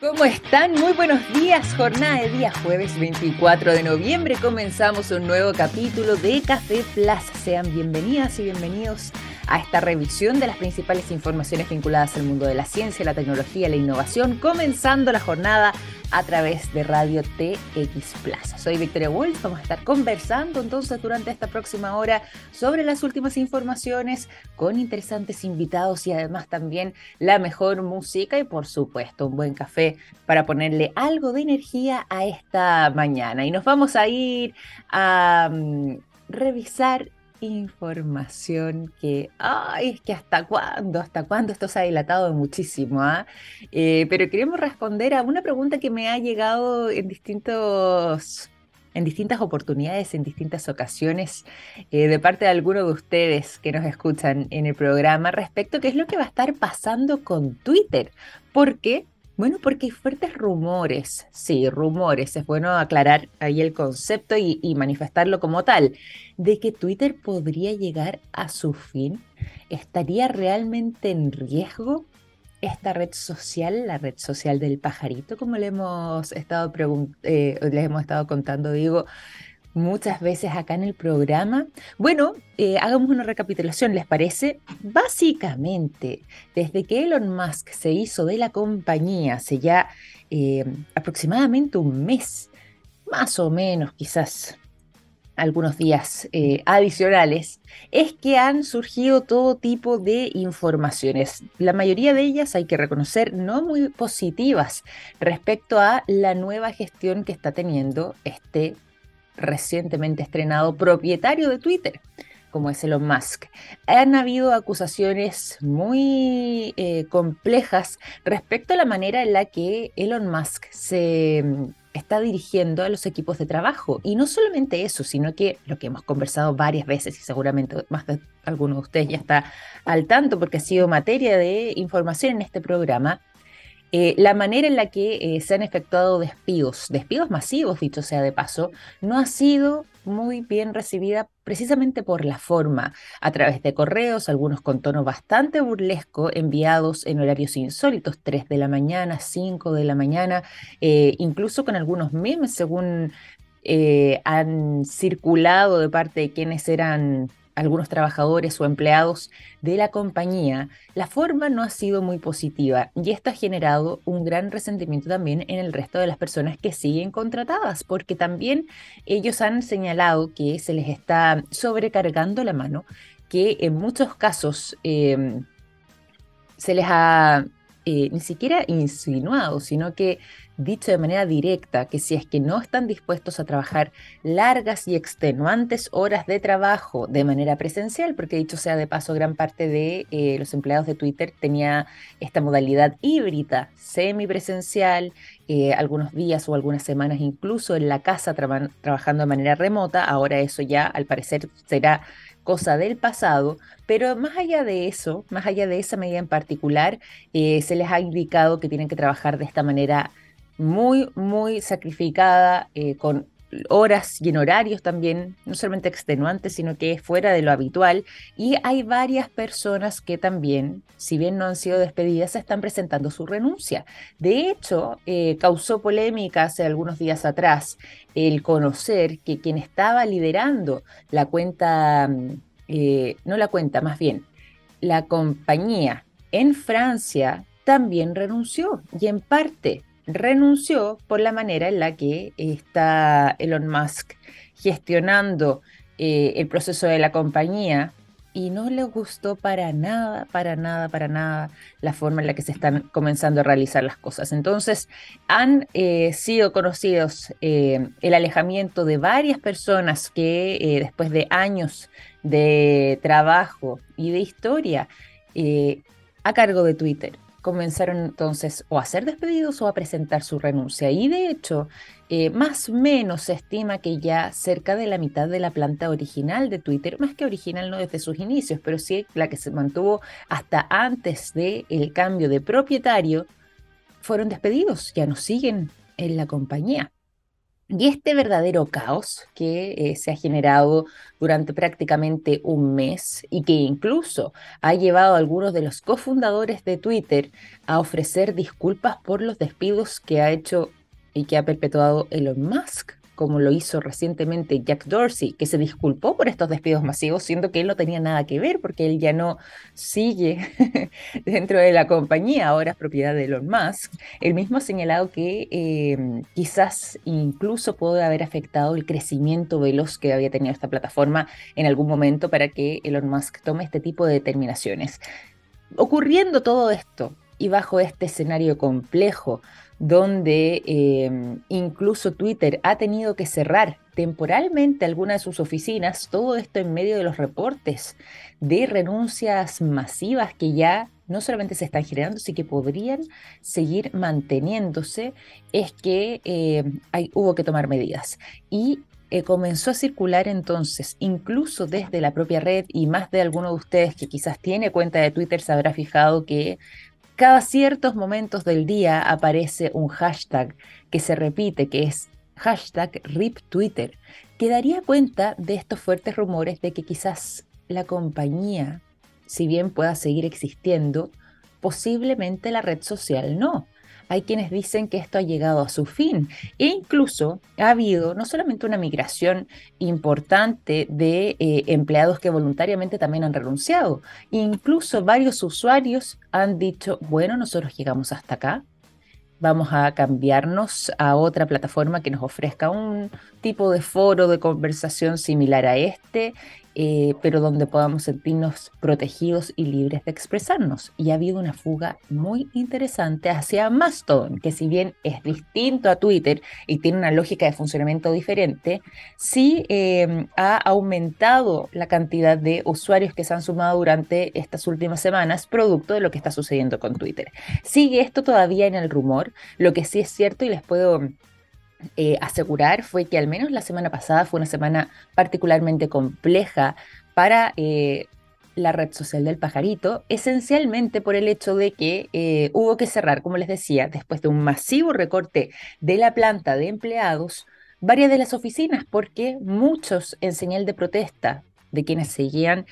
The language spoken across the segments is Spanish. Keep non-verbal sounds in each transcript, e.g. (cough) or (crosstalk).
¿Cómo están? Muy buenos días. Jornada de día jueves 24 de noviembre. Comenzamos un nuevo capítulo de Café Plus. Sean bienvenidas y bienvenidos esta revisión de las principales informaciones vinculadas al mundo de la ciencia, la tecnología, la innovación, comenzando la jornada a través de Radio TX Plus. Soy Victoria Wolf, vamos a estar conversando entonces durante esta próxima hora sobre las últimas informaciones con interesantes invitados y además también la mejor música y por supuesto un buen café para ponerle algo de energía a esta mañana. Y nos vamos a ir a mm, revisar información que, ay, es que hasta cuándo, hasta cuándo esto se ha dilatado muchísimo, ¿ah? eh, pero queremos responder a una pregunta que me ha llegado en distintos en distintas oportunidades, en distintas ocasiones, eh, de parte de algunos de ustedes que nos escuchan en el programa respecto a qué es lo que va a estar pasando con Twitter. Porque bueno, porque hay fuertes rumores, sí, rumores, es bueno aclarar ahí el concepto y, manifestarlo como tal, de que Twitter podría llegar a su fin. ¿Estaría realmente en riesgo esta red social, la red social del pajarito, como le hemos estado, eh, les hemos estado contando, digo, muchas veces acá en el programa. Bueno, eh, hagamos una recapitulación, ¿les parece? Básicamente, desde que Elon Musk se hizo de la compañía hace ya eh, aproximadamente un mes, más o menos, quizás algunos días eh, adicionales, es que han surgido todo tipo de informaciones. La mayoría de ellas, hay que reconocer, no muy positivas respecto a la nueva gestión que está teniendo este recientemente estrenado propietario de Twitter, como es Elon Musk. Han habido acusaciones muy eh, complejas respecto a la manera en la que Elon Musk se mm, está dirigiendo a los equipos de trabajo. Y no solamente eso, sino que lo que hemos conversado varias veces y seguramente más de alguno de ustedes ya está al tanto porque ha sido materia de información en este programa, eh, la manera en la que eh, se han efectuado despidos, despidos masivos, dicho sea de paso, no ha sido muy bien recibida precisamente por la forma, a través de correos, algunos con tono bastante burlesco, enviados en horarios insólitos, 3 de la mañana, 5 de la mañana, eh, incluso con algunos memes, según han circulado de parte de quienes eran algunos trabajadores o empleados de la compañía, la forma no ha sido muy positiva y esto ha generado un gran resentimiento también en el resto de las personas que siguen contratadas, porque también ellos han señalado que se les está sobrecargando la mano, que en muchos casos em, se les ha eh, ni siquiera insinuado, sino que dicho de manera directa que si es que no están dispuestos a trabajar largas y extenuantes horas de trabajo de manera presencial, porque dicho sea de paso, gran parte de eh, los empleados de Twitter tenía esta modalidad híbrida, semipresencial, eh, algunos días o algunas semanas incluso en la casa trabajando de manera remota, ahora eso ya al parecer será cosa del pasado, pero más allá de eso, más allá de esa medida en particular, eh, se les ha indicado que tienen que trabajar de esta manera muy, muy sacrificada, eh, con horas y en horarios también, no solamente extenuantes, sino que es fuera de lo habitual. Y hay varias personas que también, si bien no han sido despedidas, están presentando su renuncia. De hecho, eh, causó polémica hace algunos días atrás el conocer que quien estaba liderando la cuenta, mm, eh, no la cuenta, más bien, la compañía en Francia también renunció y en parte renunció por la manera en la que está Elon Musk gestionando eh, el proceso de la compañía y no le gustó para nada, para nada, para nada la forma en la que se están comenzando a realizar las cosas. Entonces, han eh, sido conocidos eh, el alejamiento de varias personas que después de años de trabajo y de historia a cargo de Twitter comenzaron entonces o a ser despedidos o a presentar su renuncia. Y de hecho, eh, más o menos se estima que ya cerca de la mitad de la planta original de Twitter, más que original no desde sus inicios, pero sí la que se mantuvo hasta antes del el cambio de propietario, fueron despedidos, ya no siguen en la compañía. Y este verdadero caos que eh, se ha generado durante prácticamente un mes y que incluso ha llevado a algunos de los cofundadores de Twitter a ofrecer disculpas por los despidos que ha hecho y que ha perpetuado Elon Musk como lo hizo recientemente Jack Dorsey, que se disculpó por estos despidos masivos, siendo que él no tenía nada que ver porque él ya no sigue (laughs) dentro de la compañía, ahora es propiedad de Elon Musk. Él mismo ha señalado que em, quizás incluso puede haber afectado el crecimiento veloz que había tenido esta plataforma en algún momento para que Elon Musk tome este tipo de determinaciones. Ocurriendo todo esto y bajo este escenario complejo, donde em, incluso Twitter ha tenido que cerrar temporalmente algunas de sus oficinas, todo esto en medio de los reportes de renuncias masivas que ya no solamente se están generando, sino que podrían seguir manteniéndose, es que em, hay, hubo que tomar medidas. Y eh, comenzó a circular entonces, incluso desde la propia red, y más de alguno de ustedes que quizás tiene cuenta de Twitter se habrá fijado que cada ciertos momentos del día aparece un hashtag que se repite, que es hashtag RIP Twitter, que daría cuenta de estos fuertes rumores de que quizás la compañía, si bien pueda seguir existiendo, posiblemente la red social no hay quienes dicen que esto ha llegado a su fin. E incluso ha habido no solamente una migración importante de eh, empleados que voluntariamente también han renunciado, incluso varios usuarios han dicho, bueno, nosotros llegamos hasta acá, vamos a cambiarnos a otra plataforma que nos ofrezca un tipo de foro de conversación similar a este eh, pero donde podamos sentirnos protegidos y libres de expresarnos. Y ha habido una fuga muy interesante hacia Mastodon, que si bien es distinto a Twitter y tiene una lógica de funcionamiento diferente, sí em, ha aumentado la cantidad de usuarios que se han sumado durante estas últimas semanas, producto de lo que está sucediendo con Twitter. Sigue esto todavía en el rumor, lo que sí es cierto y les puedo eh, asegurar fue que al menos la semana pasada fue una semana particularmente compleja para eh, la red social del pajarito, esencialmente por el hecho de que eh, hubo que cerrar, como les decía, después de un masivo recorte de la planta de empleados, varias de las oficinas, porque muchos en señal de protesta de quienes seguían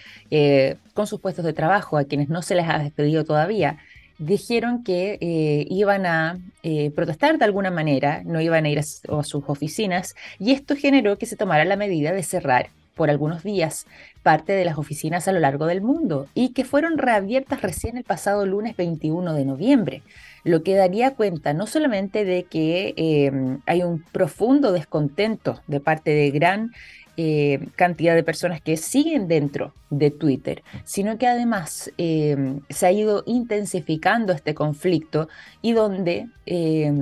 con sus puestos de trabajo, a quienes no se les ha despedido todavía, dijeron que eh, iban a eh, protestar de alguna manera, no iban a ir a, sus oficinas, y esto generó que se tomara la medida de cerrar por algunos días parte de las oficinas a lo largo del mundo y que fueron reabiertas recién el pasado lunes 21 de noviembre, lo que daría cuenta no solamente de que eh, hay un profundo descontento de parte de gran eh, cantidad de personas que siguen dentro de Twitter, sino que además eh, se ha ido intensificando este conflicto y donde eh,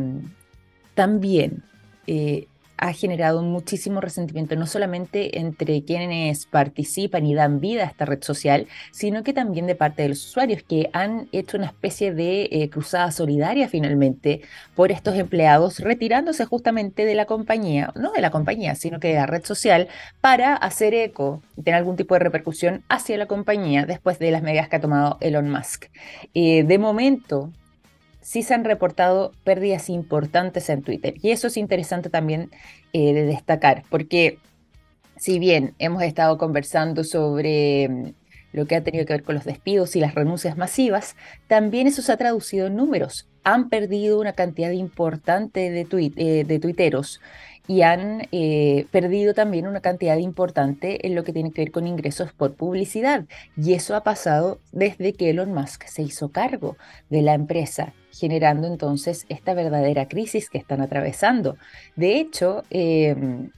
también ha generado muchísimo resentimiento, no solamente entre quienes participan y dan vida a esta red social, sino que también de parte de los usuarios que han hecho una especie de eh, cruzada solidaria finalmente por estos empleados, retirándose justamente de la compañía, no de la compañía, sino que de la red social, para hacer eco y tener algún tipo de repercusión hacia la compañía después de las medidas que ha tomado Elon Musk. Eh, de momento, sí se han reportado pérdidas importantes en Twitter. Y eso es interesante también eh, de destacar, porque si bien hemos estado conversando sobre mm, lo que ha tenido que ver con los despidos y las renuncias masivas, también eso se ha traducido en números. Han perdido una cantidad importante de, eh, tuiteros y han eh, perdido también una cantidad importante en lo que tiene que ver con ingresos por publicidad. Y eso ha pasado desde que Elon Musk se hizo cargo de la empresa, generando entonces esta verdadera crisis que están atravesando. De hecho, em,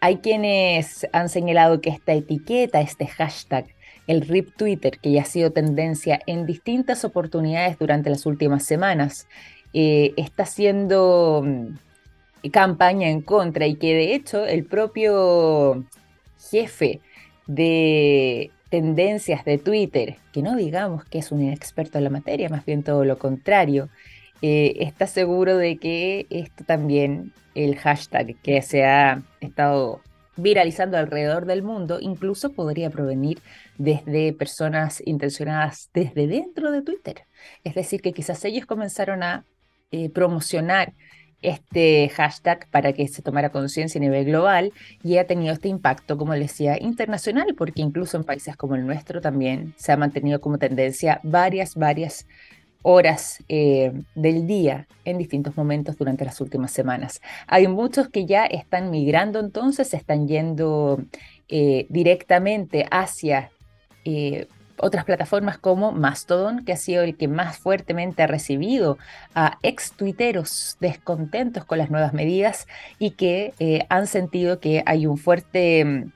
hay quienes han señalado que esta etiqueta, este hashtag, el RIP Twitter, que ya ha sido tendencia en distintas oportunidades durante las últimas semanas, eh, está siendo campaña en contra y que de hecho el propio jefe de tendencias de Twitter, que no digamos que es un inexperto en la materia, más bien todo lo contrario, eh, está seguro de que esto también, el hashtag que se ha estado viralizando alrededor del mundo, incluso podría provenir desde personas intencionadas desde dentro de Twitter. Es decir, que quizás ellos comenzaron a eh, promocionar este hashtag para que se tomara conciencia a nivel global y ha tenido este impacto, como decía, internacional, porque incluso en países como el nuestro también se ha mantenido como tendencia varias, varias horas eh, del día en distintos momentos durante las últimas semanas. Hay muchos que ya están migrando entonces, están yendo eh, directamente hacia eh, otras plataformas como Mastodon, que ha sido el que más fuertemente ha recibido a ex tuiteros descontentos con las nuevas medidas y que han sentido que hay un fuerte mm,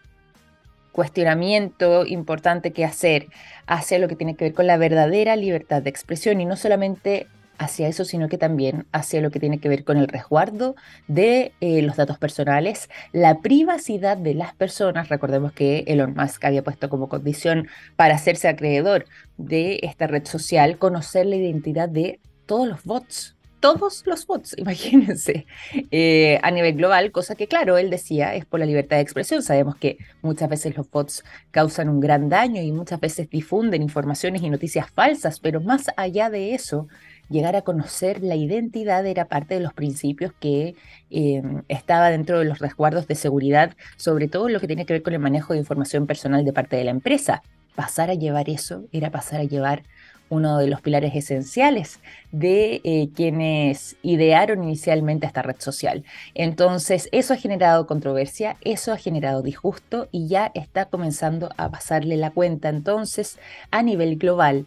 cuestionamiento importante que hacer hacia lo que tiene que ver con la verdadera libertad de expresión y no solamente hacia eso, sino que también hacia lo que tiene que ver con el resguardo de eh, los datos personales, la privacidad de las personas. Recordemos que Elon Musk había puesto como condición para hacerse acreedor de esta red social conocer la identidad de todos los bots todos los bots, (laughs) imagínense, eh, a nivel global, cosa que claro, él decía es por la libertad de expresión. Sabemos que muchas veces los bots causan un gran daño y muchas veces difunden informaciones y noticias falsas, pero más allá de eso, llegar a conocer la identidad era parte de los principios que em, estaba dentro de los resguardos de seguridad, sobre todo lo que tiene que ver con el manejo de información personal de parte de la empresa. Pasar a llevar eso era pasar a llevar uno de los pilares esenciales de eh, quienes idearon inicialmente esta red social. Entonces, eso ha generado controversia, eso ha generado disgusto y ya está comenzando a pasarle la cuenta entonces a nivel global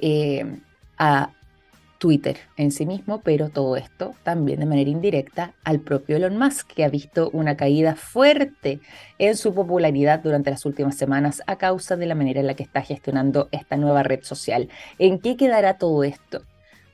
eh, a Twitter en sí mismo, pero todo esto también de manera indirecta al propio Elon Musk, que ha visto una caída fuerte en su popularidad durante las últimas semanas a causa de la manera en la que está gestionando esta nueva red social. ¿En qué quedará todo esto?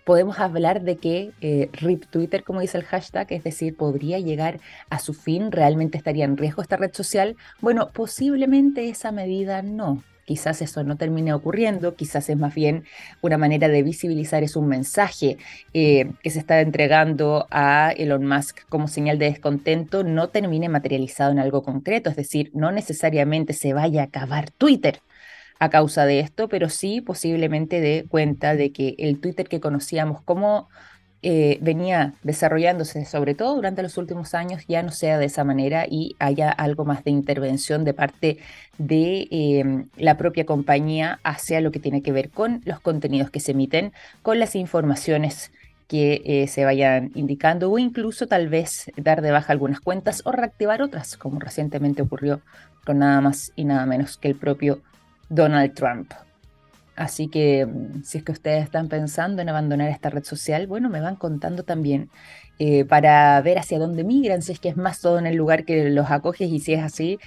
Podemos hablar de que eh, RIP Twitter, como dice el hashtag, es decir, podría llegar a su fin, realmente estaría en riesgo esta red social. Bueno, posiblemente esa medida no, quizás eso no termine ocurriendo, quizás es más bien una manera de visibilizar, es un mensaje eh, que se está entregando a Elon Musk como señal de descontento, no termine materializado en algo concreto, es decir, no necesariamente se vaya a acabar Twitter a causa de esto, pero sí posiblemente de cuenta de que el Twitter que conocíamos como eh, venía desarrollándose, sobre todo durante los últimos años, ya no sea de esa manera y haya algo más de intervención de parte de em, la propia compañía hacia lo que tiene que ver con los contenidos que se emiten, con las informaciones que eh, se vayan indicando o incluso tal vez dar de baja algunas cuentas o reactivar otras, como recientemente ocurrió con nada más y nada menos que el propio Donald Trump. Así que si es que ustedes están pensando en abandonar esta red social, bueno, me van contando también eh, para ver hacia dónde migran, si es que es más todo en el lugar que los acoges y si es así,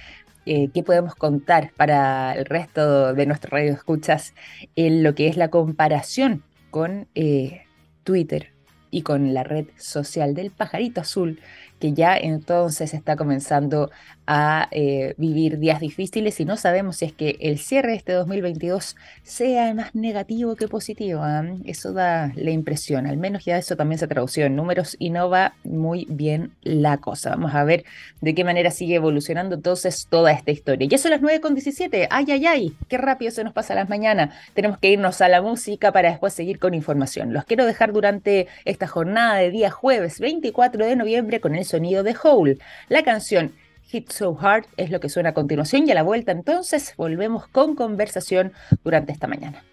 eh, qué podemos contar para el resto de nuestro radio escuchas en lo que es la comparación con eh, Twitter y con la red social del pajarito azul que ya entonces está comenzando a eh, vivir días difíciles y no sabemos si es que el cierre de este 2022 sea más negativo que positivo. ¿ah? Eso da la impresión, al menos ya eso también se tradució en números y no va muy bien la cosa. Vamos a ver de qué manera sigue evolucionando entonces toda esta historia. Ya son las 9.17, ay, ay, ay, qué rápido se nos pasa las mañanas. Tenemos que irnos a la música para después seguir con información. Los quiero dejar durante esta jornada de día jueves 24 de noviembre con el sonido de Hole. La canción Hit So Hard es lo que suena a continuación y a la vuelta entonces volvemos con conversación durante esta mañana.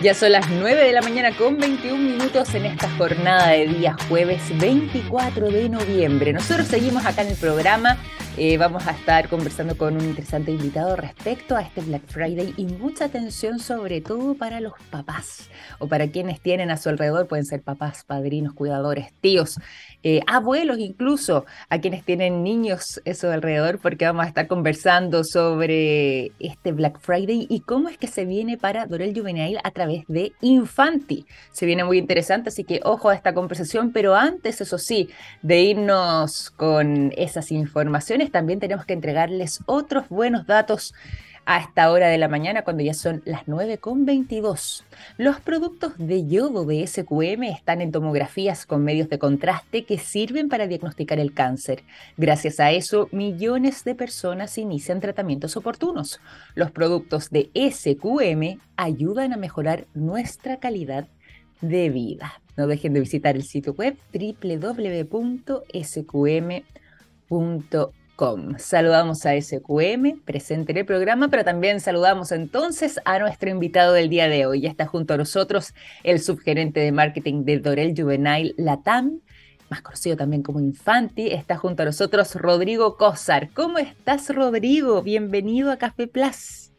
Ya son las 9 de la mañana con 21 minutos en esta jornada de día jueves 24 de noviembre. Nosotros seguimos acá en el programa eh, vamos a estar conversando con un interesante invitado respecto a este Black Friday y mucha atención sobre todo para los papás o para quienes tienen a su alrededor, pueden ser papás, padrinos, cuidadores, tíos, eh, abuelos incluso, a quienes tienen niños eso alrededor, porque vamos a estar conversando sobre este Black Friday y cómo es que se viene para Dorel Juvenil a través de Infanti. Se viene muy interesante, así que ojo a esta conversación, pero antes, eso sí, de irnos con esas informaciones, también tenemos que entregarles otros buenos datos a esta hora de la mañana cuando ya son las 9.22. Los productos de yodo de SQM están en tomografías con medios de contraste que sirven para diagnosticar el cáncer. Gracias a eso, millones de personas inician tratamientos oportunos. Los productos de SQM ayudan a mejorar nuestra calidad de vida. No dejen de visitar el sitio web Saludamos a SQM, presente en el programa, pero también saludamos entonces a nuestro invitado del día de hoy. Ya está junto a nosotros el subgerente de marketing de Dorel Juvenile Latam, más conocido también como Infanti. Está junto a nosotros Rodrigo Cosar. ¿Cómo estás, Rodrigo? Bienvenido a Café Plus.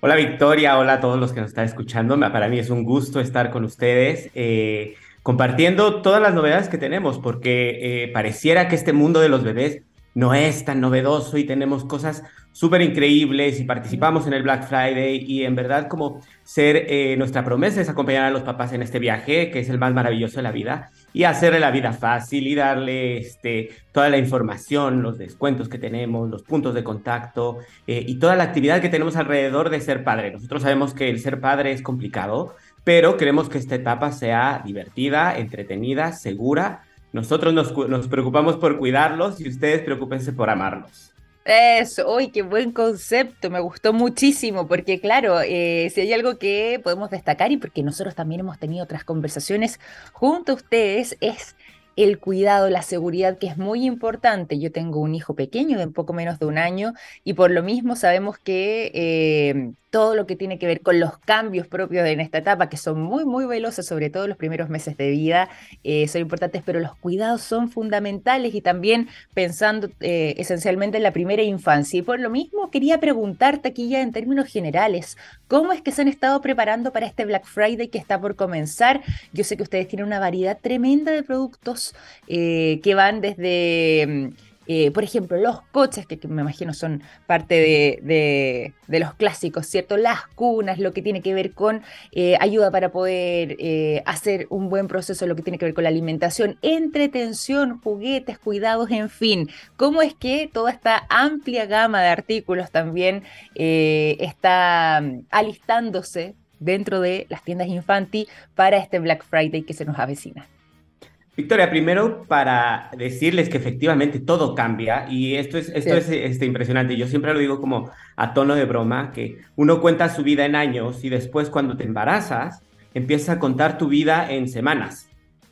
Hola Victoria, hola a todos los que nos están escuchando. Para mí es un gusto estar con ustedes eh, compartiendo todas las novedades que tenemos, porque eh, pareciera que este mundo de los bebés no es tan novedoso y tenemos cosas súper increíbles y participamos en el Black Friday y en verdad como ser eh, nuestra promesa es acompañar a los papás en este viaje que es el más maravilloso de la vida y hacerle la vida fácil y darle este, toda la información, los descuentos que tenemos, los puntos de contacto eh, y toda la actividad que tenemos alrededor de ser padre. Nosotros sabemos que el ser padre es complicado, pero queremos que esta etapa sea divertida, entretenida, segura. Nosotros nos, preocupamos por cuidarlos y ustedes preocupense por amarlos. Eso, uy, qué buen concepto, me gustó muchísimo, porque claro, eh, si hay algo que podemos destacar y porque nosotros también hemos tenido otras conversaciones junto a ustedes, es el cuidado, la seguridad, que es muy importante. Yo tengo un hijo pequeño de un poco menos de un año y por lo mismo sabemos que eh, todo lo que tiene que ver con los cambios propios en esta etapa, que son muy, muy veloces, sobre todo los primeros meses de vida, eh, son importantes, pero los cuidados son fundamentales y también pensando eh, esencialmente en la primera infancia. Y por lo mismo quería preguntarte aquí ya en términos generales, ¿cómo es que se han estado preparando para este Black Friday que está por comenzar? Yo sé que ustedes tienen una variedad tremenda de productos eh, que van desde mm, eh, por ejemplo, los coches, que, me imagino son parte de, los clásicos, ¿cierto? Las cunas, lo que tiene que ver con eh, ayuda para poder eh, hacer un buen proceso, lo que tiene que ver con la alimentación, entretención, juguetes, cuidados, en fin. ¿Cómo es que toda esta amplia gama de artículos también está mm, alistándose dentro de las tiendas Infanti para este Black Friday que se nos avecina? Victoria, primero para decirles que efectivamente todo cambia y esto es, esto es este, impresionante. Yo siempre lo digo como a tono de broma, que uno cuenta su vida en años y después cuando te embarazas, empiezas a contar tu vida en semanas.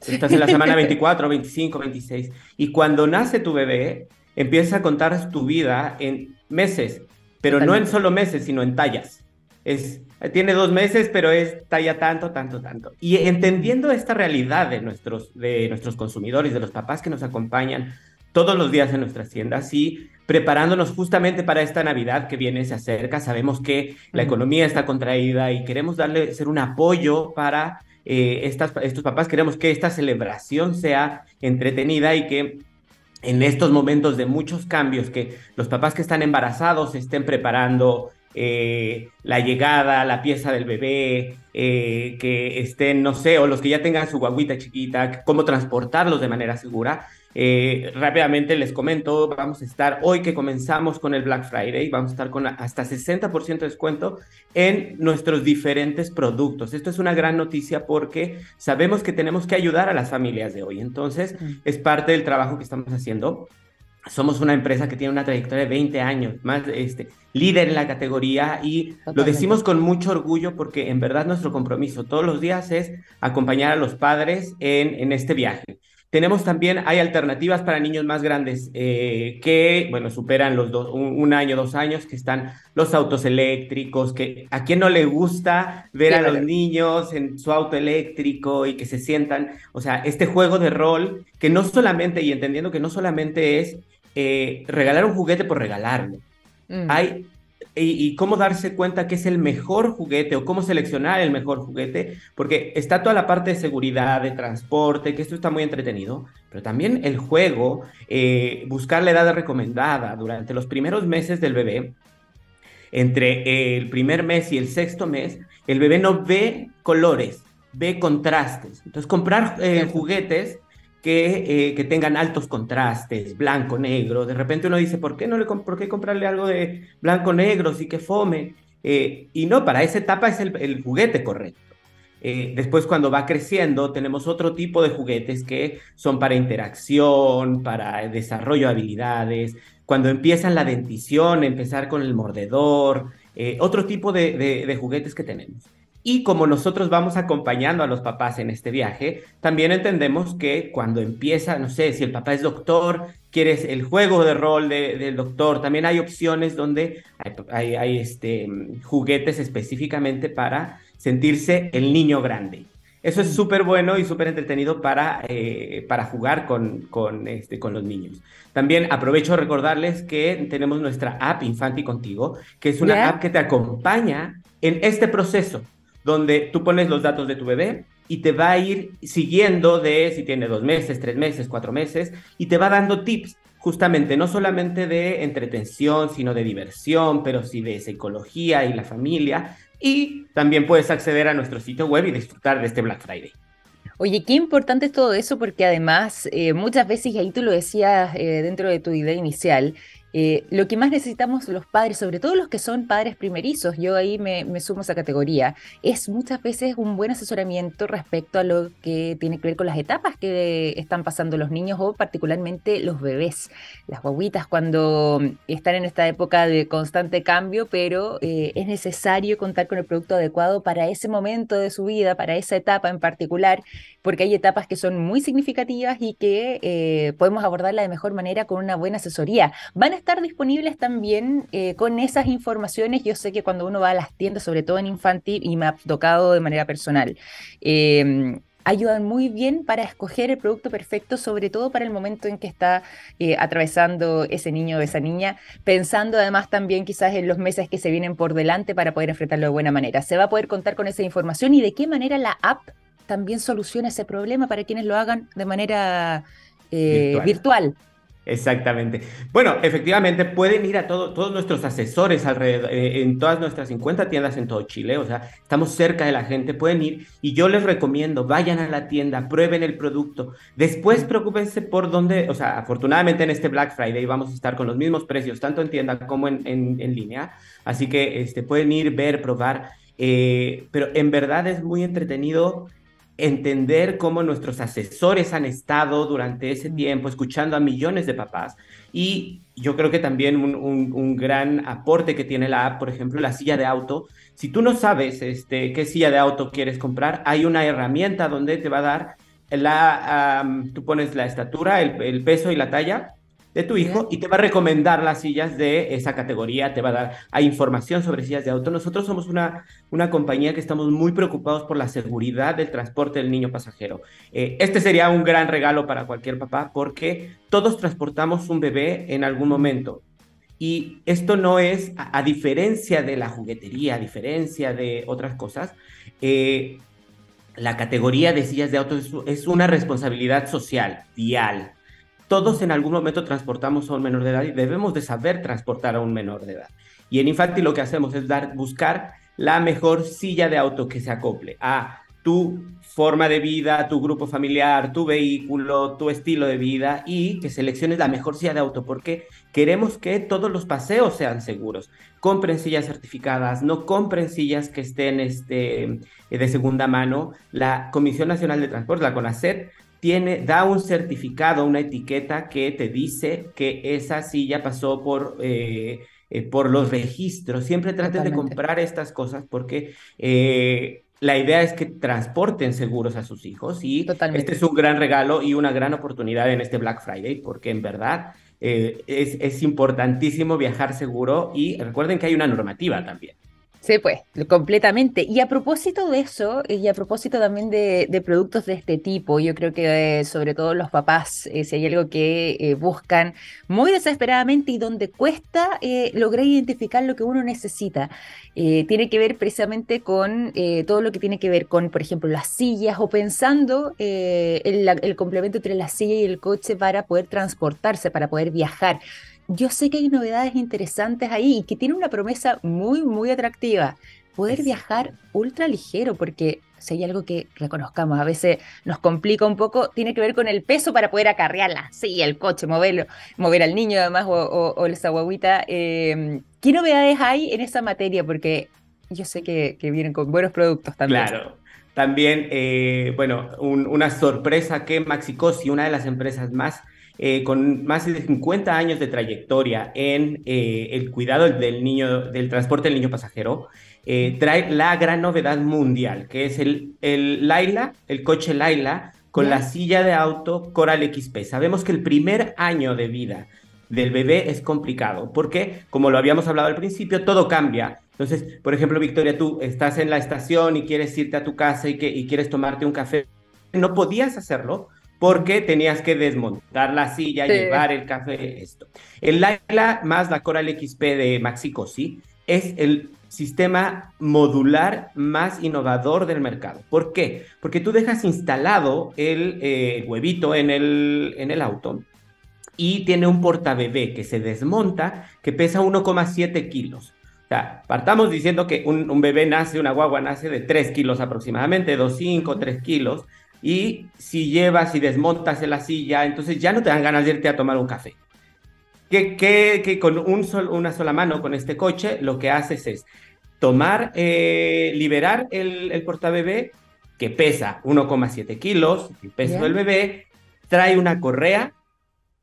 Estás en la semana 24, 25, 26 y cuando nace tu bebé, empiezas a contar tu vida en meses, pero no en solo meses, sino en tallas. Es tiene dos meses, pero es talla tanto, tanto, tanto. Y entendiendo esta realidad de nuestros, de nuestros consumidores, de los papás que nos acompañan todos los días en nuestras tiendas y preparándonos justamente para esta Navidad que viene, se acerca. Sabemos que la economía está contraída y queremos darle, ser un apoyo para eh, estas, estos papás. Queremos que esta celebración sea entretenida y que en estos momentos de muchos cambios, que los papás que están embarazados estén preparando eh, la llegada, la pieza del bebé, eh, que estén, no sé, o los que ya tengan su guaguita chiquita, cómo transportarlos de manera segura. Eh, rápidamente les comento, vamos a estar hoy que comenzamos con el Black Friday, vamos a estar con hasta 60% de descuento en nuestros diferentes productos. Esto es una gran noticia porque sabemos que tenemos que ayudar a las familias de hoy. Entonces, es parte del trabajo que estamos haciendo somos una empresa que tiene una trayectoria de 20 años, más este, líder en la categoría y lo decimos con mucho orgullo porque en verdad nuestro compromiso todos los días es acompañar a los padres en, en este viaje. Tenemos también, hay alternativas para niños más grandes eh, que, bueno, superan los dos, un, año, dos años, que están los autos eléctricos, que a quien no le gusta ver a los niños en su auto eléctrico y que se sientan, o sea, este juego de rol que no solamente, y entendiendo que no solamente es eh, regalar un juguete por regalarlo. Mm. Hay, y, cómo darse cuenta que es el mejor juguete o cómo seleccionar el mejor juguete, porque está toda la parte de seguridad, de transporte, que esto está muy entretenido, pero también el juego, eh, buscar la edad recomendada durante los primeros meses del bebé, entre el primer mes y el sexto mes, el bebé no ve colores, ve contrastes. Entonces, comprar eh, juguetes que, eh, que, tengan altos contrastes, blanco, negro. De repente uno dice, ¿por qué no por qué comprarle algo de blanco, negro, sí que fome? Eh, y no, para esa etapa es el, juguete correcto. Eh, después cuando va creciendo tenemos otro tipo de juguetes que son para interacción, para desarrollo de habilidades. Cuando empiezan la dentición, empezar con el mordedor, otro tipo de juguetes que tenemos. Y como nosotros vamos acompañando a los papás en este viaje, también entendemos que cuando empieza, no sé, si el papá es doctor, quieres el juego de rol del doctor, también hay opciones donde hay, hay, este, juguetes específicamente para sentirse el niño grande. Eso es súper bueno y súper entretenido para, eh, para jugar con, con, este, con los niños. También aprovecho a recordarles que tenemos nuestra app Infanti Contigo, que es una app que te acompaña en este proceso donde tú pones los datos de tu bebé y te va a ir siguiendo de si tiene dos meses, tres meses, cuatro meses, y te va dando tips justamente no solamente de entretención, sino de diversión, pero sí de psicología y la familia. Y también puedes acceder a nuestro sitio web y disfrutar de este Black Friday. Oye, qué importante es todo eso porque además eh, muchas veces, y ahí tú lo decías eh, dentro de tu idea inicial, eh, lo que más necesitamos los padres, sobre todo los que son padres primerizos, yo ahí me, sumo a esa categoría, es muchas veces un buen asesoramiento respecto a lo que tiene que ver con las etapas que están pasando los niños o particularmente los bebés, las guaguitas cuando están en esta época de constante cambio, pero eh, es necesario contar con el producto adecuado para ese momento de su vida, para esa etapa en particular, porque hay etapas que son muy significativas y que eh, podemos abordarla de mejor manera con una buena asesoría. Van a estar disponibles también eh, con esas informaciones. Yo sé que cuando uno va a las tiendas, sobre todo en infantil, y me ha tocado de manera personal, em, ayudan muy bien para escoger el producto perfecto, sobre todo para el momento en que está eh, atravesando ese niño o esa niña, pensando además también quizás en los meses que se vienen por delante para poder enfrentarlo de buena manera. Se va a poder contar con esa información y de qué manera la app también soluciona ese problema para quienes lo hagan de manera eh, virtual. Exactamente. Bueno, efectivamente pueden ir a todos nuestros asesores alrededor, eh, en todas nuestras 50 tiendas en todo Chile, o sea, estamos cerca de la gente, pueden ir y yo les recomiendo, vayan a la tienda, prueben el producto, después preocúpense por dónde, o sea, afortunadamente en este Black Friday vamos a estar con los mismos precios, tanto en tienda como en, en, línea, así que este, pueden ir, ver, probar, eh, pero en verdad es muy entretenido entender cómo nuestros asesores han estado durante ese tiempo escuchando a millones de papás. Y yo creo que también un, gran aporte que tiene la app, por ejemplo, la silla de auto. Si tú no sabes este, qué silla de auto quieres comprar, hay una herramienta donde te va a dar la, tú pones la estatura, el peso y la talla de tu hijo y te va a recomendar las sillas de esa categoría, te va a dar hay información sobre sillas de auto. Nosotros somos una, una compañía que estamos muy preocupados por la seguridad del transporte del niño pasajero. Eh, este sería un gran regalo para cualquier papá porque todos transportamos un bebé en algún momento. Y esto no es, a, diferencia de la juguetería, a diferencia de otras cosas, eh, la categoría de sillas de auto es, es una responsabilidad social, vial, todos en algún momento transportamos a un menor de edad y debemos de saber transportar a un menor de edad. Y en Infanti lo que hacemos es dar, buscar la mejor silla de auto que se acople a tu forma de vida, tu grupo familiar, tu vehículo, tu estilo de vida y que selecciones la mejor silla de auto porque queremos que todos los paseos sean seguros. Compren sillas certificadas, no compren sillas que estén este, de segunda mano. La Comisión Nacional de Transporte, la CONACET, tiene, da un certificado, una etiqueta que te dice que esa silla pasó por, eh, eh, por los registros. Siempre traten de comprar estas cosas porque eh, la idea es que transporten seguros a sus hijos y este es un gran regalo y una gran oportunidad en este Black Friday porque en verdad es, es importantísimo viajar seguro y recuerden que hay una normativa también. Sí, pues, completamente. Y a propósito de eso, y a propósito también de, productos de este tipo, yo creo que eh, sobre todo los papás, eh, si hay algo que eh, buscan muy desesperadamente y donde cuesta lograr identificar lo que uno necesita, tiene que ver precisamente con todo lo que tiene que ver con, por ejemplo, las sillas o pensando el, el complemento entre la silla y el coche para poder transportarse, para poder viajar yo sé que hay novedades interesantes ahí y que tiene una promesa muy, muy atractiva. Poder viajar ultra ligero, porque si hay algo que reconozcamos, a veces nos complica un poco, tiene que ver con el peso para poder acarrearla, sí, el coche, moverlo, mover al niño además o, o, esa guaguita. Em, ¿Qué novedades hay en esa materia? Porque yo sé que, vienen con buenos productos también. Claro. También, eh, bueno, una sorpresa que Maxicosi, una de las empresas más eh, con más de 50 años de trayectoria en eh, el cuidado del niño, del transporte del niño pasajero, eh, trae la gran novedad mundial, que es el, el Laila, el coche Laila, con la silla de auto Coral XP. Sabemos que el primer año de vida del bebé es complicado, porque como lo habíamos hablado al principio, todo cambia. Entonces, por ejemplo, Victoria, tú estás en la estación y quieres irte a tu casa y, que, y quieres tomarte un café. No podías hacerlo porque tenías que desmontar la silla, llevar el café, esto. El Laila más la Coral XP de Maxicosi es el sistema modular más innovador del mercado. ¿Por qué? Porque tú dejas instalado el eh, huevito en el, en el auto y tiene un portabebé que se desmonta que pesa 1,7 kilos. O sea, partamos diciendo que un, un, bebé nace, una guagua nace de 3 kilos aproximadamente, 2,5, 3 kilos. Y si llevas y desmontas en la silla, entonces ya no te dan ganas de irte a tomar un café. Que, con un una sola mano, con este coche, lo que haces es tomar, eh, liberar el, el portabebé, que pesa 1,7 kilos, el peso del bebé, trae una correa,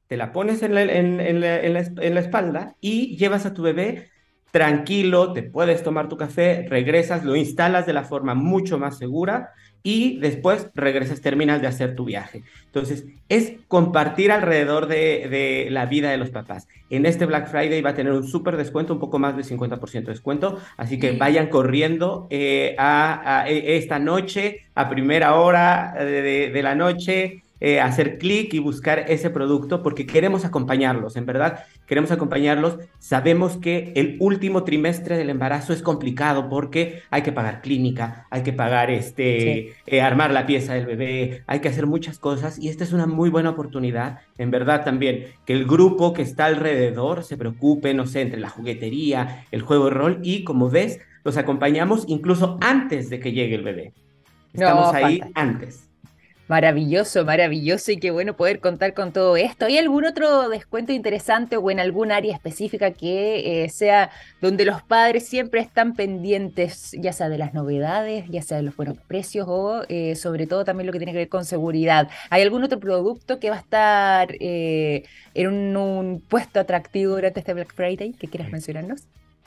te la pones en la, en, en, la, en la espalda y llevas a tu bebé tranquilo, te puedes tomar tu café, regresas, lo instalas de la forma mucho más segura y después regresas, terminas de hacer tu viaje. Entonces, es compartir alrededor de, la vida de los papás. En este Black Friday va a tener un súper descuento, un poco más de 50% de descuento, así que vayan corriendo eh, a, e, esta noche, a primera hora de la noche, eh, hacer clic y buscar ese producto porque queremos acompañarlos, en verdad, queremos acompañarlos. Sabemos que el último trimestre del embarazo es complicado porque hay que pagar clínica, hay que pagar este, eh, armar la pieza del bebé, hay que hacer muchas cosas y esta es una muy buena oportunidad, en verdad también, que el grupo que está alrededor se preocupe, no sé, entre la juguetería, el juego de rol y como ves, los acompañamos incluso antes de que llegue el bebé. Estamos ahí antes. Maravilloso, maravilloso y qué bueno poder contar con todo esto. ¿Hay algún otro descuento interesante o en algún área específica que eh, sea donde los padres siempre están pendientes, ya sea de las novedades, ya sea de los buenos precios o eh, sobre todo también lo que tiene que ver con seguridad? ¿Hay algún otro producto que va a estar eh, en un, un, puesto atractivo durante este Black Friday que quieras mencionarnos?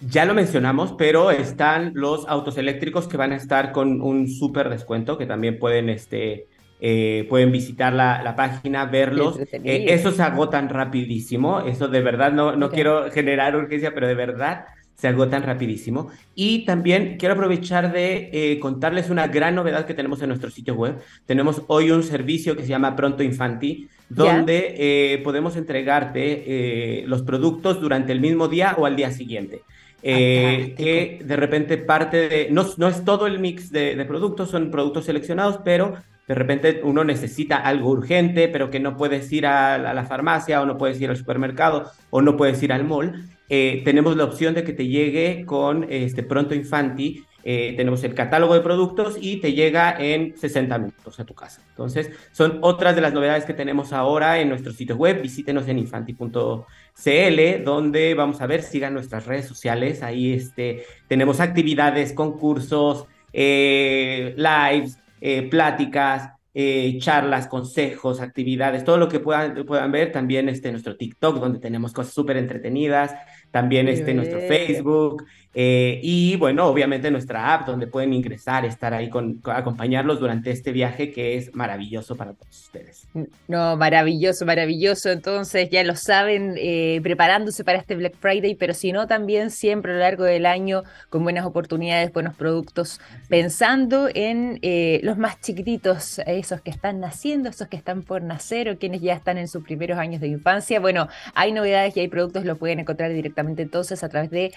Ya lo mencionamos, pero están los autos eléctricos que van a estar con un súper descuento que también pueden este, eh, pueden visitar la, página, verlos. Eh, esos se agotan rapidísimo. Eso de verdad no, no quiero generar urgencia, pero de verdad se agotan rapidísimo. Y también quiero aprovechar de eh, contarles una gran novedad que tenemos en nuestro sitio web. Tenemos hoy un servicio que se llama Pronto Infanti, donde podemos entregarte los productos durante el mismo día o al día siguiente. que de repente parte de, no, no es todo el mix de, de, productos, son productos seleccionados, pero de repente uno necesita algo urgente, pero que no puedes ir a, la farmacia o no puedes ir al supermercado o no puedes ir al mall, eh, tenemos la opción de que te llegue con este Pronto Infanti. Eh, tenemos el catálogo de productos y te llega en 60 minutos a tu casa. Entonces, son otras de las novedades que tenemos ahora en nuestro sito web. Visítenos en infanti.cl, donde vamos a ver, sigan nuestras redes sociales. Ahí este, tenemos actividades, concursos, eh, lives, eh, pláticas, eh, charlas, consejos, actividades, todo lo que puedan, puedan ver, también este, nuestro TikTok, donde tenemos cosas súper entretenidas, también este, nuestro Facebook, eh, y bueno, obviamente nuestra app donde pueden ingresar, estar ahí con, acompañarlos durante este viaje que es maravilloso para todos ustedes. No, maravilloso, maravilloso. Entonces ya lo saben, eh, preparándose para este Black Friday, pero si no, también siempre a lo largo del año con buenas oportunidades, buenos productos, pensando en eh, los más chiquititos, esos que están naciendo, esos que están por nacer o quienes ya están en sus primeros años de infancia. Bueno, hay novedades y hay productos, lo pueden encontrar directamente entonces a través de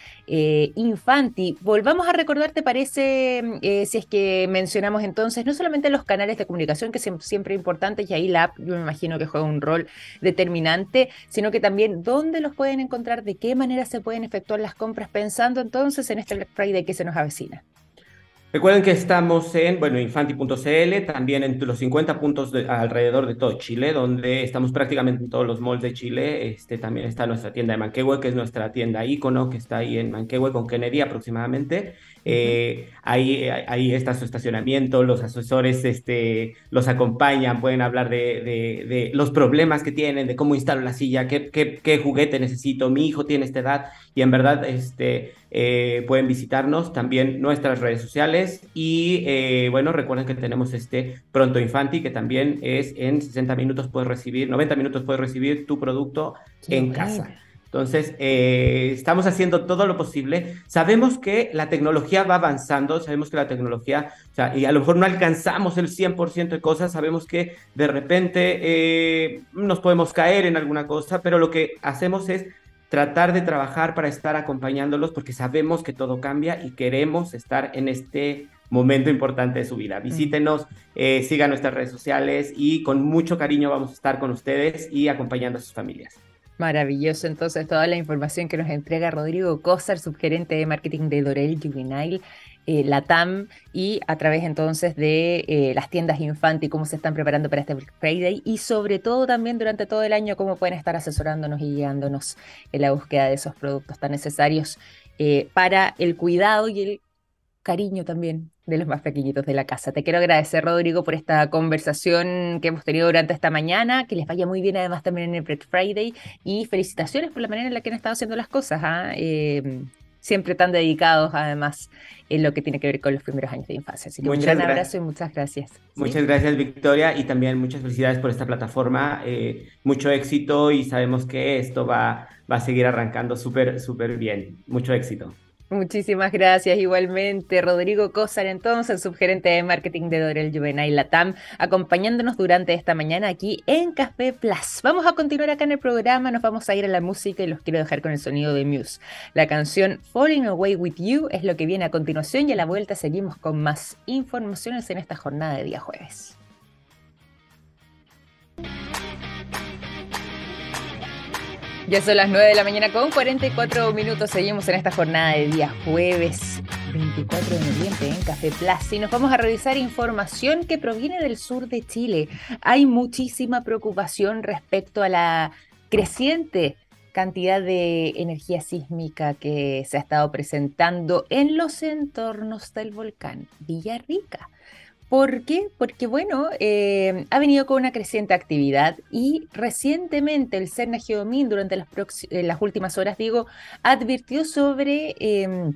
Infanti. Volvamos a recordar, ¿te parece, eh, si es que mencionamos entonces, no solamente los canales de comunicación, que son siempre importantes, y ahí la app yo me imagino que juega un rol determinante, sino que también dónde los pueden encontrar, de qué manera se pueden efectuar las compras, pensando entonces en este Black Friday que se nos avecina. Recuerden que estamos en, bueno, infanti.cl, también en los 50 puntos alrededor de todo Chile, donde estamos prácticamente en todos los malls de Chile. Este, también está nuestra tienda de Manquehue, que es nuestra tienda ícono, que está ahí en Manquehue con Kennedy aproximadamente. Eh, ahí, ahí está su estacionamiento, los asesores este, los acompañan, pueden hablar de, de, los problemas que tienen, de cómo instalo la silla, qué, qué, qué, juguete necesito, mi hijo tiene esta edad y en verdad este, eh, pueden visitarnos también nuestras redes sociales y eh, bueno, recuerden que tenemos este Pronto Infanti que también es en 60 minutos puedes recibir, 90 minutos puedes recibir tu producto en casa. Entonces, eh, estamos haciendo todo lo posible. Sabemos que la tecnología va avanzando, sabemos que la tecnología, o sea, y a lo mejor no alcanzamos el 100% de cosas, sabemos que de repente eh, nos podemos caer en alguna cosa, pero lo que hacemos es tratar de trabajar para estar acompañándolos porque sabemos que todo cambia y queremos estar en este momento importante de su vida. Visítenos, eh, sigan nuestras redes sociales y con mucho cariño vamos a estar con ustedes y acompañando a sus familias. Maravilloso, entonces toda la información que nos entrega Rodrigo Cosar, subgerente de marketing de Dorel Juvenile, eh, Latam, y a través entonces de eh, las tiendas Infanti, cómo se están preparando para este Black Friday y sobre todo también durante todo el año cómo pueden estar asesorándonos y guiándonos en la búsqueda de esos productos tan necesarios eh, para el cuidado y el cariño también de los más pequeñitos de la casa. Te quiero agradecer, Rodrigo, por esta conversación que hemos tenido durante esta mañana, que les vaya muy bien además también en el Black Friday y felicitaciones por la manera en la que han estado haciendo las cosas. Em, siempre tan dedicados además en lo que tiene que ver con los primeros años de infancia. Así que un gran abrazo y muchas gracias. Muchas gracias Victoria y también muchas felicidades por esta plataforma. Eh, mucho éxito y sabemos que esto va, va a seguir arrancando súper, súper bien. Mucho éxito. Muchísimas gracias igualmente. Rodrigo Cosar, entonces, subgerente de marketing de Dorel Juvenil Latam, acompañándonos durante esta mañana aquí en Café Plus. Vamos a continuar acá en el programa, nos vamos a ir a la música y los quiero dejar con el sonido de Muse. La canción Falling Away With You es lo que viene a continuación y a la vuelta seguimos con más informaciones en esta jornada de día jueves. Ya son las 9 de la mañana con 44 minutos. Seguimos en esta jornada de día jueves 24 de noviembre en Café Plus y nos vamos a revisar información que proviene del sur de Chile. Hay muchísima preocupación respecto a la creciente cantidad de energía sísmica que se ha estado presentando en los entornos del volcán Villarrica. ¿Por qué? Porque, bueno, eh, ha venido con una creciente actividad y recientemente el CERNA Geomin, durante las, eh, las, últimas horas, digo, advirtió sobre em,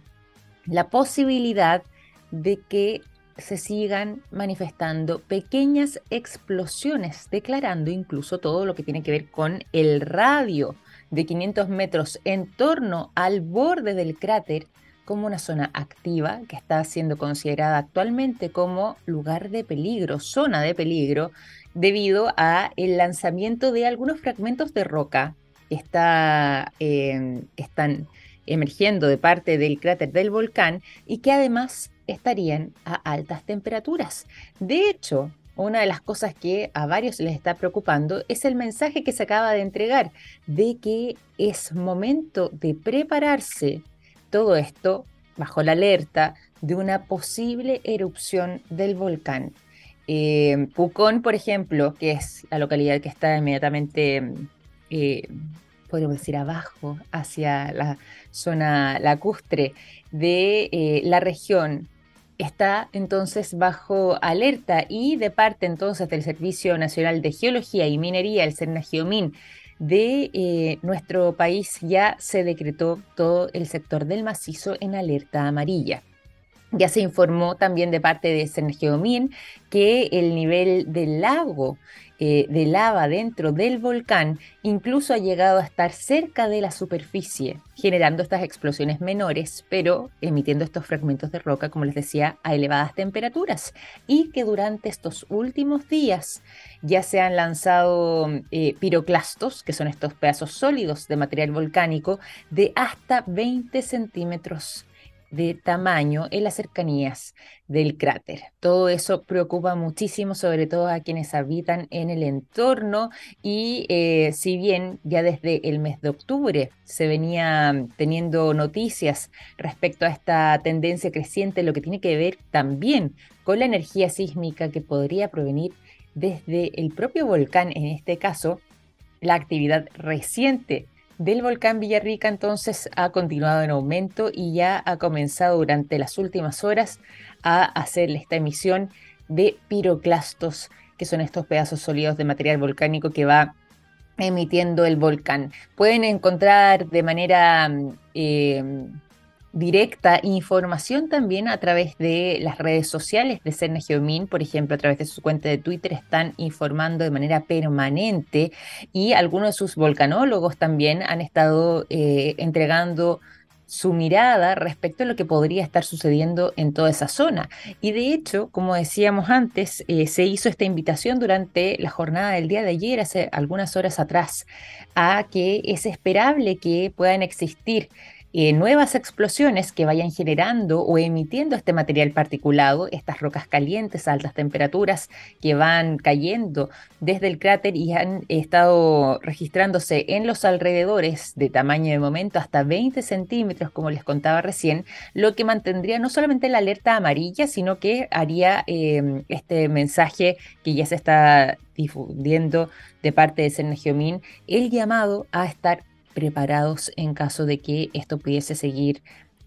la posibilidad de que se sigan manifestando pequeñas explosiones, declarando incluso todo lo que tiene que ver con el radio de 500 metros en torno al borde del cráter como una zona activa que está siendo considerada actualmente como lugar de peligro, zona de peligro, debido a el lanzamiento de algunos fragmentos de roca que está, em, están emergiendo de parte del cráter del volcán y que además estarían a altas temperaturas. De hecho, una de las cosas que a varios les está preocupando es el mensaje que se acaba de entregar de que es momento de prepararse todo esto bajo la alerta de una posible erupción del volcán. Eh, Pucón, por ejemplo, que es la localidad que está inmediatamente, eh, podríamos decir, abajo, hacia la zona lacustre de eh, la región, está entonces bajo alerta y de parte entonces del Servicio Nacional de Geología y Minería, el CERNAGEOMIN, de eh, nuestro país ya se decretó todo el sector del macizo en alerta amarilla. Ya se informó también de parte de Sergio que el nivel del lago eh, de lava dentro del volcán incluso ha llegado a estar cerca de la superficie, generando estas explosiones menores, pero emitiendo estos fragmentos de roca, como les decía, a elevadas temperaturas. Y que durante estos últimos días ya se han lanzado eh, piroclastos, que son estos pedazos sólidos de material volcánico, de hasta 20 centímetros de tamaño en las cercanías del cráter. Todo eso preocupa muchísimo, sobre todo a quienes habitan en el entorno y eh, si bien ya desde el mes de octubre se venía teniendo noticias respecto a esta tendencia creciente, lo que tiene que ver también con la energía sísmica que podría provenir desde el propio volcán, en este caso, la actividad reciente del volcán Villarrica entonces ha continuado en aumento y ya ha comenzado durante las últimas horas a hacer esta emisión de piroclastos, que son estos pedazos sólidos de material volcánico que va emitiendo el volcán. Pueden encontrar de manera eh, directa información también a través de las redes sociales de Cerna Geomín, por ejemplo, a través de su cuenta de Twitter están informando de manera permanente y algunos de sus volcanólogos también han estado eh, entregando su mirada respecto a lo que podría estar sucediendo en toda esa zona. Y de hecho, como decíamos antes, eh, se hizo esta invitación durante la jornada del día de ayer, hace algunas horas atrás, a que es esperable que puedan existir eh, nuevas explosiones que vayan generando o emitiendo este material particulado, estas rocas calientes a altas temperaturas que van cayendo desde el cráter y han estado registrándose en los alrededores de tamaño de momento hasta 20 centímetros, como les contaba recién, lo que mantendría no solamente la alerta amarilla, sino que haría em, este mensaje que ya se está difundiendo de parte de Cernegiomín, el llamado a estar preparados en caso de que esto pudiese seguir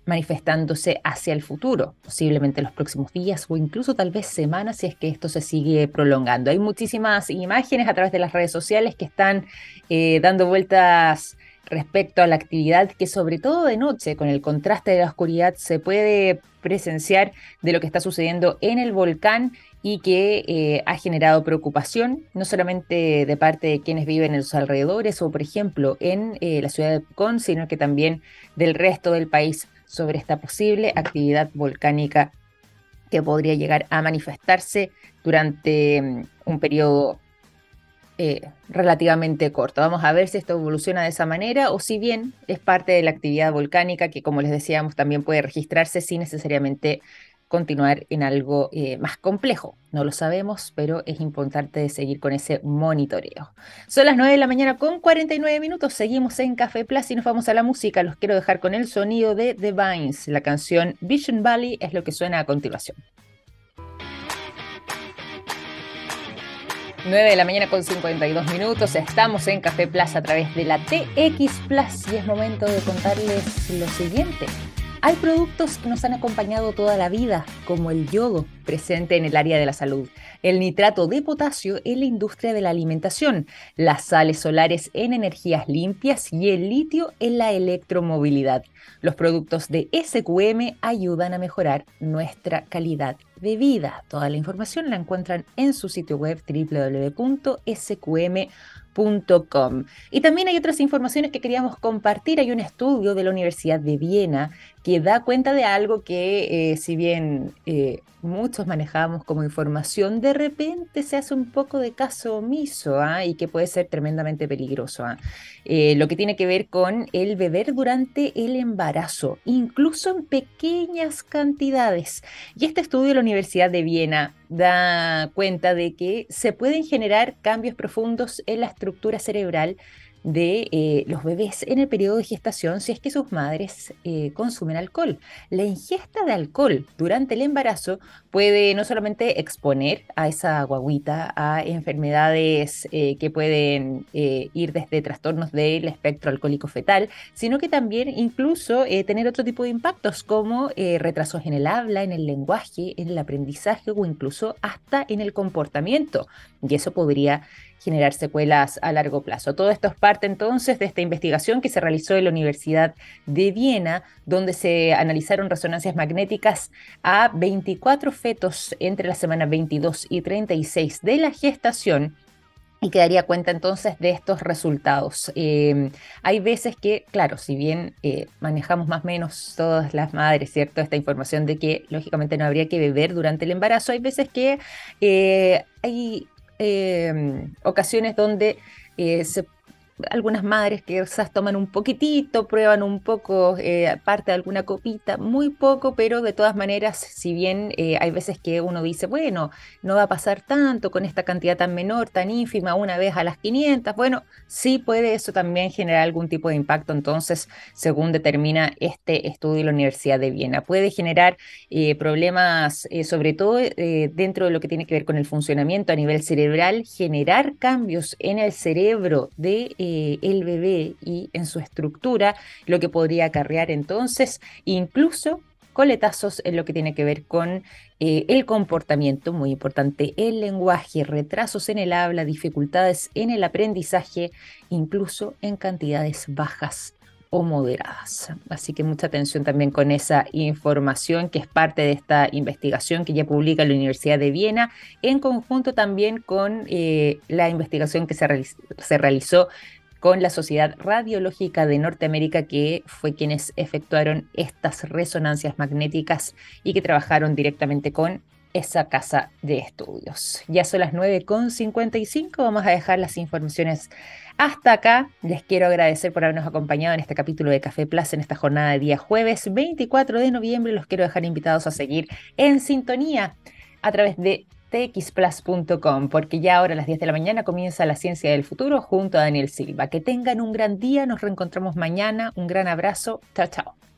manifestándose hacia el futuro, posiblemente los próximos días o incluso tal vez semanas si es que esto se sigue prolongando. Hay muchísimas imágenes a través de las redes sociales que están eh, dando vueltas respecto a la actividad que sobre todo de noche, con el contraste de la oscuridad, se puede presenciar de lo que está sucediendo en el volcán y que eh, ha generado preocupación, no solamente de parte de quienes viven en los alrededores o, por ejemplo, en eh, la ciudad de Pucón, sino que también del resto del país sobre esta posible actividad volcánica que podría llegar a manifestarse durante mm, un periodo eh, relativamente corto. Vamos a ver si esto evoluciona de esa manera o si bien es parte de la actividad volcánica que, como les decíamos, también puede registrarse sin necesariamente continuar en algo eh, más complejo. No lo sabemos, pero es importante seguir con ese monitoreo. Son las 9 de la mañana con 49 minutos. Seguimos en Café Plus y nos vamos a la música. Los quiero dejar con el sonido de The Vines. La canción Vision Valley es lo que suena a continuación. 9 de la mañana con 52 minutos. Estamos en Café Plus a través de la TX Plus y es momento de contarles lo siguiente. Hay productos que nos han acompañado toda la vida, como el yodo, presente en el área de la salud, el nitrato de potasio en la industria de la alimentación, las sales solares en energías limpias y el litio en la electromovilidad. Los productos de SQM ayudan a mejorar nuestra calidad de vida. Toda la información la encuentran en su sitio web www.sqm.com y también hay otras informaciones que queríamos compartir. Hay un estudio de la Universidad de Viena que da cuenta de algo que, eh, si bien eh, muchos manejamos como información, de repente se hace un poco de caso omiso ¿ah? y que puede ser tremendamente peligroso. ¿ah? Eh, lo que tiene que ver con el beber durante el embarazo, incluso en pequeñas cantidades. Y este estudio de la Universidad de Viena da cuenta de que se pueden generar cambios profundos en la estructura cerebral de eh, los bebés en el periodo de gestación si es que sus madres eh, consumen alcohol. La ingesta de alcohol durante el embarazo puede no solamente exponer a esa guaguita a enfermedades eh, que pueden ir desde trastornos del espectro alcohólico fetal, sino que también incluso tener otro tipo de impactos como retrasos en el habla, en el lenguaje, en el aprendizaje o incluso hasta en el comportamiento. Y eso podría generar secuelas a largo plazo. Todo esto es parte entonces de esta investigación que se realizó en la Universidad de Viena, donde se analizaron resonancias magnéticas a 24 fetos entre las semanas 22 y 36 de la gestación y que daría cuenta entonces de estos resultados. Eh, hay veces que, claro, si bien eh, manejamos más o menos todas las madres, ¿cierto? Esta información de que lógicamente no habría que beber durante el embarazo, hay veces que eh, hay Em, ocasiones donde eh, se algunas madres que quizás toman un poquitito, prueban un poco, eh, parte de alguna copita, muy poco, pero de todas maneras, si bien eh, hay veces que uno dice, bueno, no va a pasar tanto con esta cantidad tan menor, tan ínfima, una vez a las 500, bueno, sí puede eso también generar algún tipo de impacto, entonces, según determina este estudio de la Universidad de Viena, puede generar eh, problemas, sobre todo dentro de lo que tiene que ver con el funcionamiento a nivel cerebral, generar cambios en el cerebro de eh, el bebé y en su estructura, lo que podría acarrear entonces incluso coletazos en lo que tiene que ver con eh, el comportamiento, muy importante, el lenguaje, retrasos en el habla, dificultades en el aprendizaje, incluso en cantidades bajas o moderadas. Así que mucha atención también con esa información que es parte de esta investigación que ya publica la Universidad de Viena, en conjunto también con eh, la investigación que se, se realizó con la Sociedad Radiológica de Norteamérica, que fue quienes efectuaron estas resonancias magnéticas y que trabajaron directamente con esa casa de estudios. Ya son las 9.55, vamos a dejar las informaciones hasta acá. Les quiero agradecer por habernos acompañado en este capítulo de Café Plaza en esta jornada de día jueves 24 de noviembre. Los quiero dejar invitados a seguir en sintonía a través de txplus.com, porque ya ahora a las 10 de la mañana comienza la ciencia del futuro junto a Daniel Silva. Que tengan un gran día, nos reencontramos mañana, un gran abrazo, chao, chao.